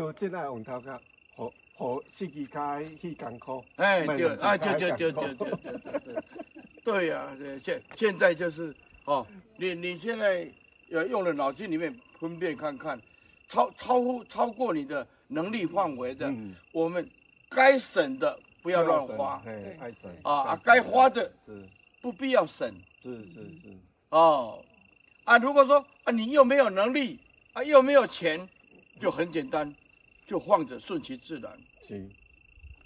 做真爱红头壳，好好四季开去艰苦。哎，对，啊，对对对对对对对，对呀，现现在就是哦，你你现在呃用了脑筋里面分辨看看，超超乎超过你的能力范围的，我们该省的不要乱花，该省啊啊，该花的是。不必要省，是是是，哦。啊，如果说啊，你又没有能力啊，又没有钱，就很简单，就放着顺其自然。行，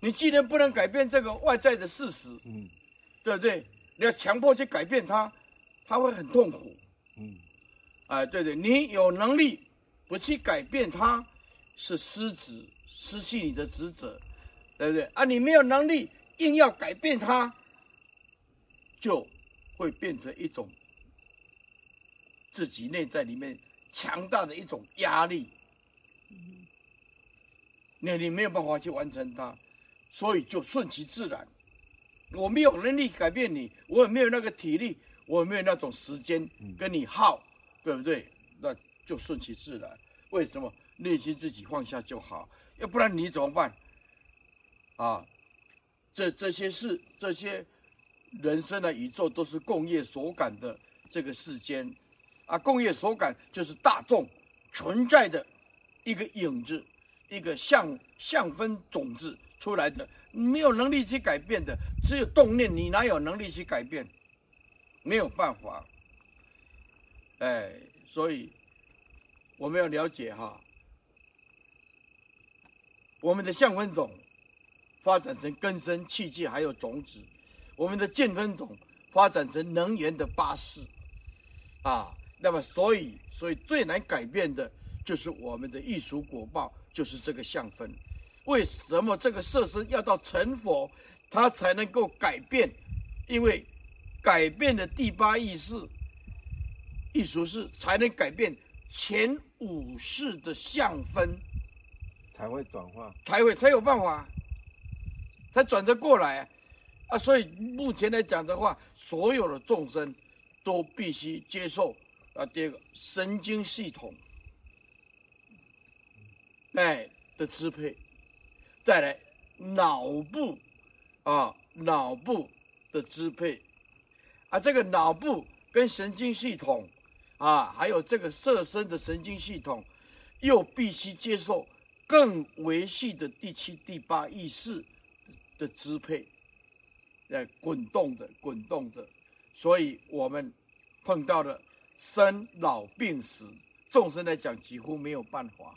你既然不能改变这个外在的事实，嗯，对不对？你要强迫去改变它，它会很痛苦。嗯，哎，对对，你有能力不去改变它，是失职，失去你的职责，对不对？啊，你没有能力硬要改变它，就会变成一种自己内在里面强大的一种压力。那你没有办法去完成它，所以就顺其自然。我没有能力改变你，我也没有那个体力，我也没有那种时间跟你耗，对不对？那就顺其自然。为什么？内心自己放下就好，要不然你怎么办？啊，这这些事，这些人生的宇宙都是共业所感的这个世间，啊，共业所感就是大众存在的一个影子。一个相相分种子出来的，没有能力去改变的，只有动念，你哪有能力去改变？没有办法。哎，所以我们要了解哈，我们的相分种发展成根生器界，还有种子；我们的见分种发展成能源的巴士。啊，那么所以，所以最难改变的就是我们的艺术果报。就是这个相分，为什么这个色身要到成佛，它才能够改变？因为改变的第八意识、异熟识，才能改变前五世的相分，才会转化，才会才有办法，才转得过来啊！所以目前来讲的话，所有的众生都必须接受啊，第二个神经系统。哎的支配，再来脑部啊，脑部的支配，啊，这个脑部跟神经系统啊，还有这个色身的神经系统，又必须接受更维系的第七、第八意识的支配，在滚动着、滚动着，所以我们碰到了生老病死，众生来讲几乎没有办法。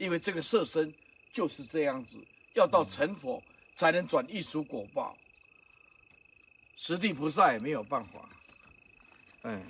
因为这个色身就是这样子，要到成佛才能转异熟果报，十地菩萨也没有办法，哎。